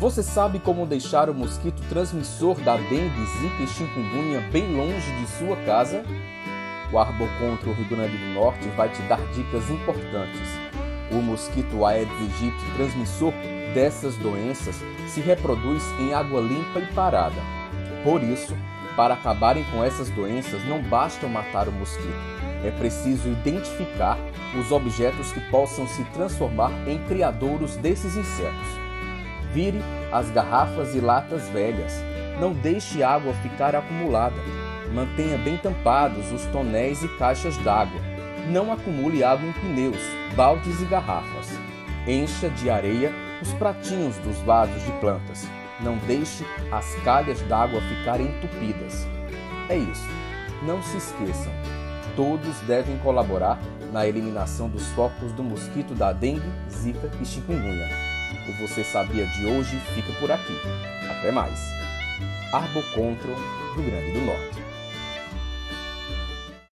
Você sabe como deixar o mosquito transmissor da dengue, zika e chikungunya bem longe de sua casa? O Arbocontra Rio Grande do Norte vai te dar dicas importantes. O mosquito Aedes aegypti, transmissor dessas doenças, se reproduz em água limpa e parada. Por isso, para acabarem com essas doenças, não basta matar o mosquito. É preciso identificar os objetos que possam se transformar em criadouros desses insetos. Vire as garrafas e latas velhas. Não deixe água ficar acumulada. Mantenha bem tampados os tonéis e caixas d'água. Não acumule água em pneus, baldes e garrafas. Encha de areia os pratinhos dos vasos de plantas. Não deixe as calhas d'água ficarem entupidas. É isso. Não se esqueçam. Todos devem colaborar na eliminação dos focos do mosquito da dengue, zika e chikungunya. O Você Sabia de hoje fica por aqui. Até mais. Arbocontro, Rio Grande do Norte.